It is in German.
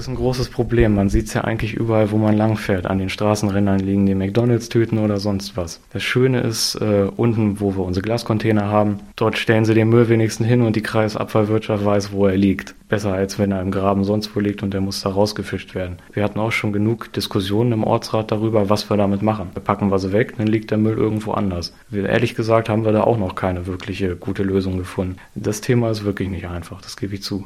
Das ist ein großes Problem. Man sieht es ja eigentlich überall, wo man langfährt. An den Straßenrändern liegen die McDonalds-Tüten oder sonst was. Das Schöne ist, äh, unten, wo wir unsere Glascontainer haben, dort stellen sie den Müll wenigstens hin und die Kreisabfallwirtschaft weiß, wo er liegt. Besser als wenn er im Graben sonst wo liegt und der muss da rausgefischt werden. Wir hatten auch schon genug Diskussionen im Ortsrat darüber, was wir damit machen. Wir packen wir sie weg, dann liegt der Müll irgendwo anders. Wir, ehrlich gesagt haben wir da auch noch keine wirkliche gute Lösung gefunden. Das Thema ist wirklich nicht einfach, das gebe ich zu.